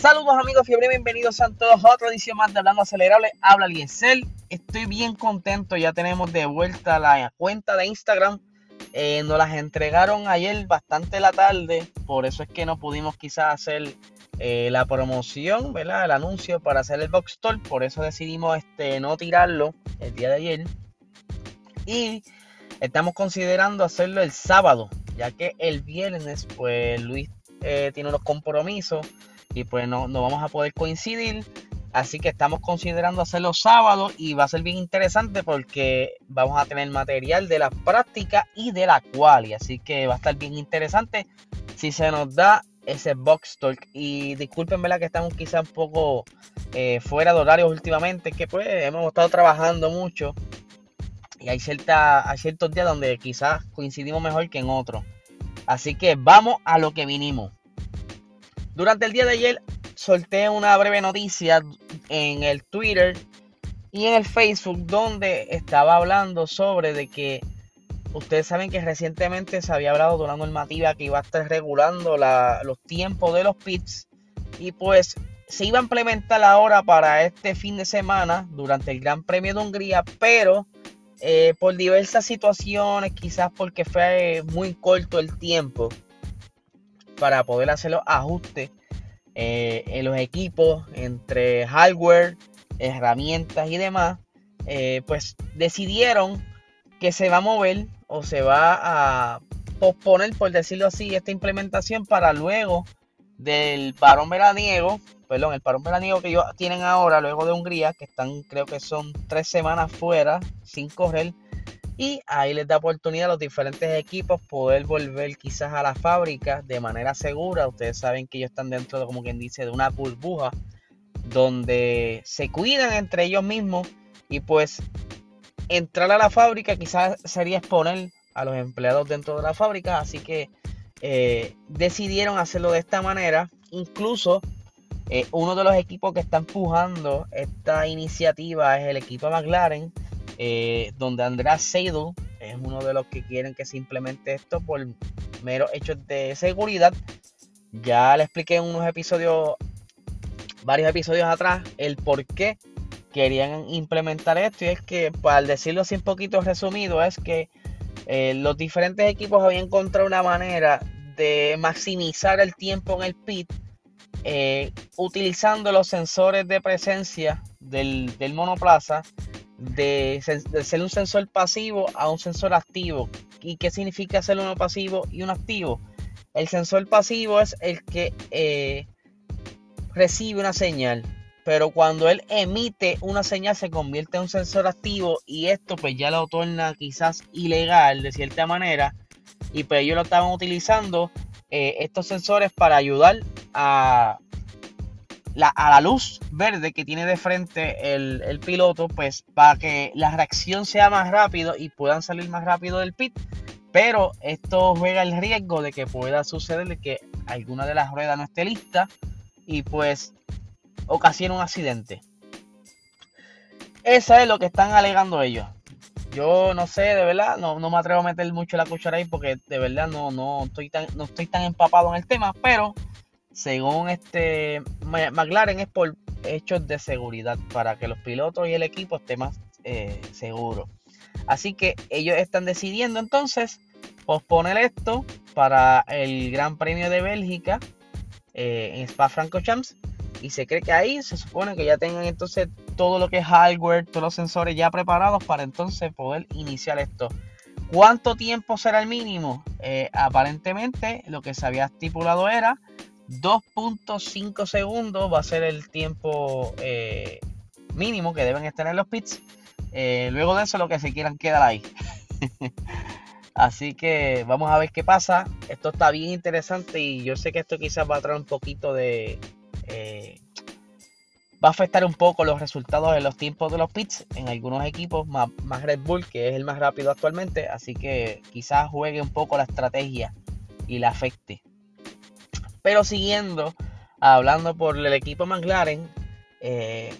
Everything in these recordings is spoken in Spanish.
Saludos amigos fiebre, bienvenidos a todos a otra edición más de Hablando Acelerable. Habla Liesel. Estoy bien contento, ya tenemos de vuelta la cuenta de Instagram. Eh, nos las entregaron ayer bastante la tarde, por eso es que no pudimos quizás hacer eh, la promoción, ¿verdad? El anuncio para hacer el box store, por eso decidimos este, no tirarlo el día de ayer. Y estamos considerando hacerlo el sábado, ya que el viernes, pues Luis eh, tiene unos compromisos y pues no, no vamos a poder coincidir. Así que estamos considerando hacerlo sábado y va a ser bien interesante porque vamos a tener material de la práctica y de la quali. Así que va a estar bien interesante si se nos da ese box talk. Y disculpen, ¿verdad? Que estamos quizá un poco eh, fuera de horarios últimamente, que pues hemos estado trabajando mucho. Y hay, cierta, hay ciertos días donde quizás coincidimos mejor que en otros. Así que vamos a lo que vinimos. Durante el día de ayer solté una breve noticia en el Twitter y en el Facebook donde estaba hablando sobre de que ustedes saben que recientemente se había hablado de una normativa que iba a estar regulando los tiempos de los pits y pues se iba a implementar ahora para este fin de semana durante el Gran Premio de Hungría, pero eh, por diversas situaciones, quizás porque fue muy corto el tiempo, para poder hacer los ajustes eh, en los equipos entre hardware, herramientas y demás, eh, pues decidieron que se va a mover o se va a posponer, por decirlo así, esta implementación para luego del parón veraniego, perdón, el parón veraniego que ellos tienen ahora, luego de Hungría, que están, creo que son tres semanas fuera, sin correr, y ahí les da oportunidad a los diferentes equipos poder volver quizás a la fábrica de manera segura. Ustedes saben que ellos están dentro de, como quien dice, de una burbuja donde se cuidan entre ellos mismos y pues entrar a la fábrica quizás sería exponer a los empleados dentro de la fábrica. Así que eh, decidieron hacerlo de esta manera. Incluso eh, uno de los equipos que está empujando esta iniciativa es el equipo McLaren eh, donde Andrés Seidel es uno de los que quieren que se implemente esto por mero hechos de seguridad. Ya le expliqué en unos episodios, varios episodios atrás, el por qué querían implementar esto. Y es que, para decirlo así un poquito resumido, es que eh, los diferentes equipos habían encontrado una manera de maximizar el tiempo en el pit eh, utilizando los sensores de presencia del monoplaza de, ser un sensor pasivo a un sensor activo. ¿Y qué significa ser uno pasivo y un activo? El sensor pasivo es el que eh, recibe una señal, pero cuando él emite una señal se convierte en un sensor activo y esto pues ya lo torna quizás ilegal de cierta manera y pues ellos lo estaban utilizando eh, estos sensores para ayudar a a la luz verde que tiene de frente el, piloto, pues para que la reacción sea más rápido y puedan salir más rápido del pit. Pero esto juega el riesgo de que pueda suceder que alguna de las ruedas no esté lista y pues ocasione un accidente. Eso es lo que están alegando ellos. Yo no sé, de verdad, no, no me atrevo a meter mucho la cuchara ahí porque de verdad no, no, estoy tan, no estoy tan empapado en el tema, pero según este McLaren es por hechos de seguridad para que los pilotos y el equipo estén más eh, seguros. Así que ellos están decidiendo entonces posponer esto para el Gran Premio de Bélgica eh, en Spa Francorchamps y se cree que ahí se supone que ya tengan entonces todo lo que es hardware, todos los sensores ya preparados para entonces poder iniciar esto. ¿Cuánto tiempo será el mínimo? Eh, aparentemente lo que se había estipulado era 2.5 segundos va a ser el tiempo eh, mínimo que deben estar en los pits. Eh, luego de eso, lo que se quieran quedar ahí. Así que vamos a ver qué pasa. Esto está bien interesante y yo sé que esto quizás va a traer un poquito de... Eh, va a afectar un poco los resultados de los tiempos de los pits en algunos equipos, más, más Red Bull, que es el más rápido actualmente. Así que quizás juegue un poco la estrategia y la afecte. Pero siguiendo, hablando por el equipo McLaren, eh,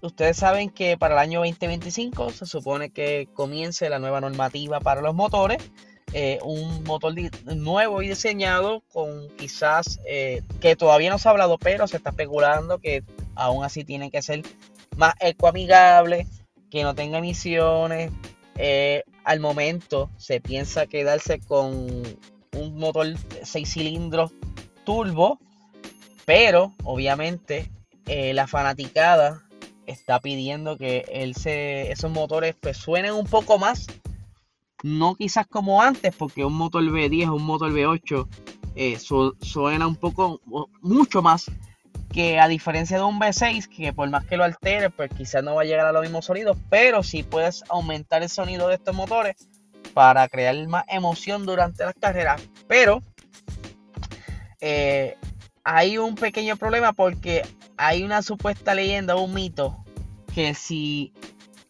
ustedes saben que para el año 2025 se supone que comience la nueva normativa para los motores. eh, un motor nuevo y diseñado con quizás eh, que todavía no se ha hablado, pero se está especulando que aún así tiene que ser más ecoamigable, que no tenga emisiones. Al momento se piensa quedarse con un motor 6 cilindros turbo, pero obviamente la fanaticada está pidiendo que esos motores pues, suenen un poco más no quizás como antes, porque un motor V10 o un motor V8 eh, suena un poco, mucho más que a diferencia de un V6, que por más que lo altere, pues quizás no va a llegar a los mismos sonidos, pero sí puedes aumentar el sonido de estos motores para crear más emoción durante las carreras. Pero eh, hay un pequeño problema porque hay una supuesta leyenda, un mito, que si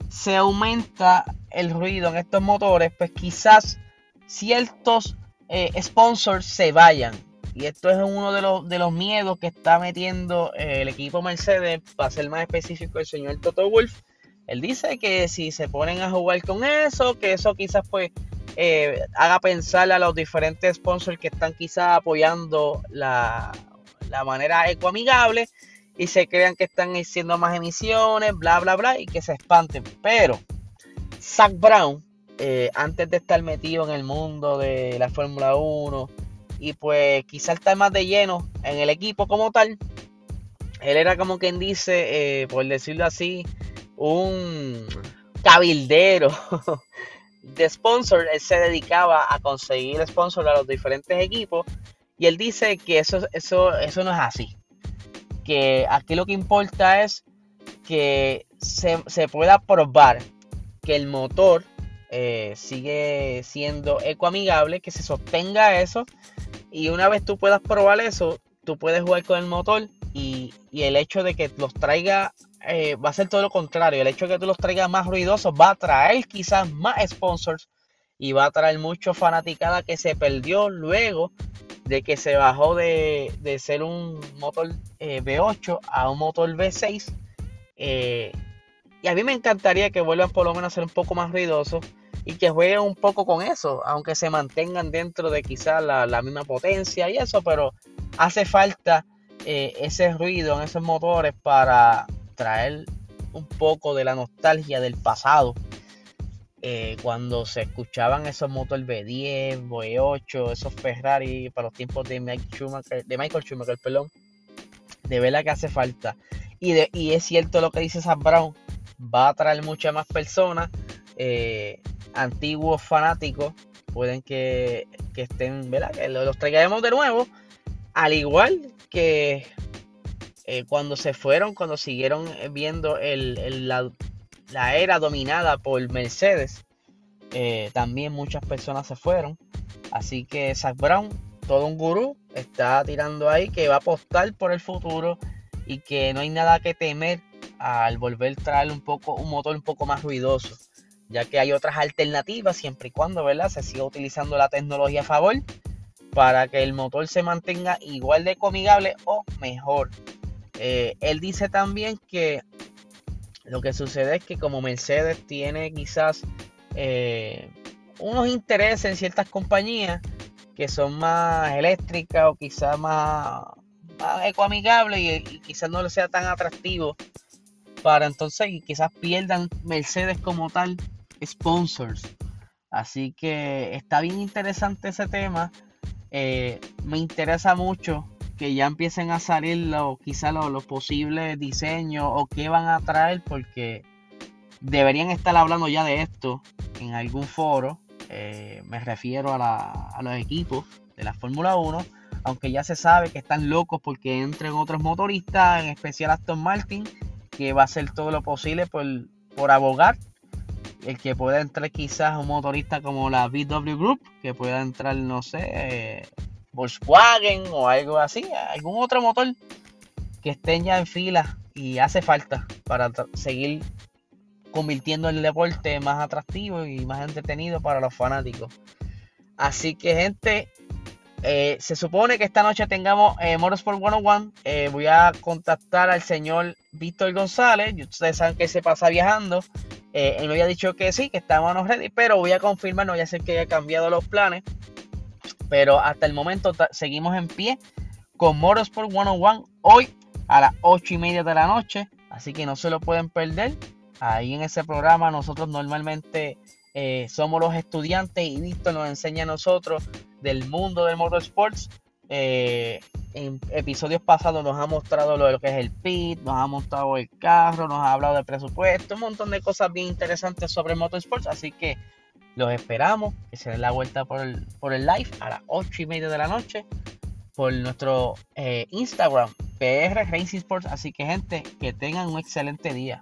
se aumenta el ruido en estos motores, pues quizás ciertos eh, sponsors se vayan. Y esto es uno de los, miedos que está metiendo eh, el equipo Mercedes, para ser más específico, el señor Toto Wolf. Él dice que si se ponen a jugar con eso, que eso quizás pues eh, haga pensar a los diferentes sponsors que están quizás apoyando la, la manera ecoamigable y se crean que están haciendo más emisiones, bla, bla, bla, y que se espanten. Pero Zach Brown, eh, antes de estar metido en el mundo de la Fórmula 1 y pues quizás estar más de lleno en el equipo como tal, él era como quien dice, eh, por decirlo así, un cabildero de sponsor. Él se dedicaba a conseguir sponsor a los diferentes equipos y él dice que eso, eso, eso no es así. Que aquí lo que importa es que se, se pueda probar que el motor eh, sigue siendo ecoamigable, que se sostenga eso y una vez tú puedas probar eso, tú puedes jugar con el motor y, el hecho de que los traiga eh, va a ser todo lo contrario, el hecho de que tú los traigas más ruidosos va a traer quizás más sponsors y va a traer mucho fanaticada que se perdió luego de que se bajó de, ser un motor eh, V8 a un motor V6 y a mí me encantaría que vuelvan por lo menos a ser un poco más ruidosos y que jueguen un poco con eso, aunque se mantengan dentro de quizás la, misma potencia y eso, pero hace falta eh, ese ruido en esos motores para traer un poco de la nostalgia del pasado. Eh, cuando se escuchaban esos motores V10, V8, esos Ferrari para los tiempos de Michael Schumacher, de Michael Schumacher, perdón, de verdad que hace falta. Y, de, y es cierto lo que dice Sam Brown, va a traer muchas más personas. Eh, antiguos fanáticos pueden que, estén, ¿verdad? Que los traigamos de nuevo. Al igual que eh, cuando se fueron, cuando siguieron viendo el, la, era dominada por Mercedes, eh, también muchas personas se fueron. Así que Zach Brown, todo un gurú, está tirando ahí que va a apostar por el futuro y que no hay nada que temer al volver a traer un poco un motor un poco más ruidoso, ya que hay otras alternativas siempre y cuando ¿verdad? se siga utilizando la tecnología a favor para que el motor se mantenga igual de comigable o mejor. Eh, él dice también que lo que sucede es que como Mercedes tiene quizás eh, unos intereses en ciertas compañías que son más eléctricas o quizás más, ecoamigables y, y quizás no le sea tan atractivo para entonces quizás pierdan Mercedes como tal sponsors. Así que está bien interesante ese tema. Eh, me interesa mucho que ya empiecen a salir lo, quizás los, posibles diseños o qué van a traer porque deberían estar hablando ya de esto en algún foro. Eh, me refiero a, a, los equipos de la Fórmula 1, aunque ya se sabe que están locos porque entren otros motoristas, en especial Aston Martin, que va a hacer todo lo posible por, por abogar el que pueda entrar quizás un motorista como la VW Group, que pueda entrar, no sé, Volkswagen o algo así, algún otro motor que esté ya en fila y hace falta para seguir convirtiendo el deporte más atractivo y más entretenido para los fanáticos. Así que gente, eh, se supone que esta noche tengamos eh, Motorsport 101. Eh, voy a contactar al señor Víctor González. Ustedes saben que se pasa viajando. Eh, él me había dicho que sí, que estábamos ready, pero voy a confirmar, no voy a ser que haya cambiado los planes. Pero hasta el momento seguimos en pie con Motorsport 101 hoy a las 8 y media de la noche. Así que no se lo pueden perder. Ahí en ese programa nosotros normalmente eh, somos los estudiantes y Víctor nos enseña a nosotros del mundo del motorsports. Eh, en episodios pasados nos ha mostrado lo, que es el pit, nos ha mostrado el carro, nos ha hablado de presupuesto, un montón de cosas bien interesantes sobre motorsports. Así que los esperamos que se den la vuelta por el, por el live a las 8 y media de la noche por nuestro eh, Instagram, PR Racing Sports. Así que, gente, que tengan un excelente día.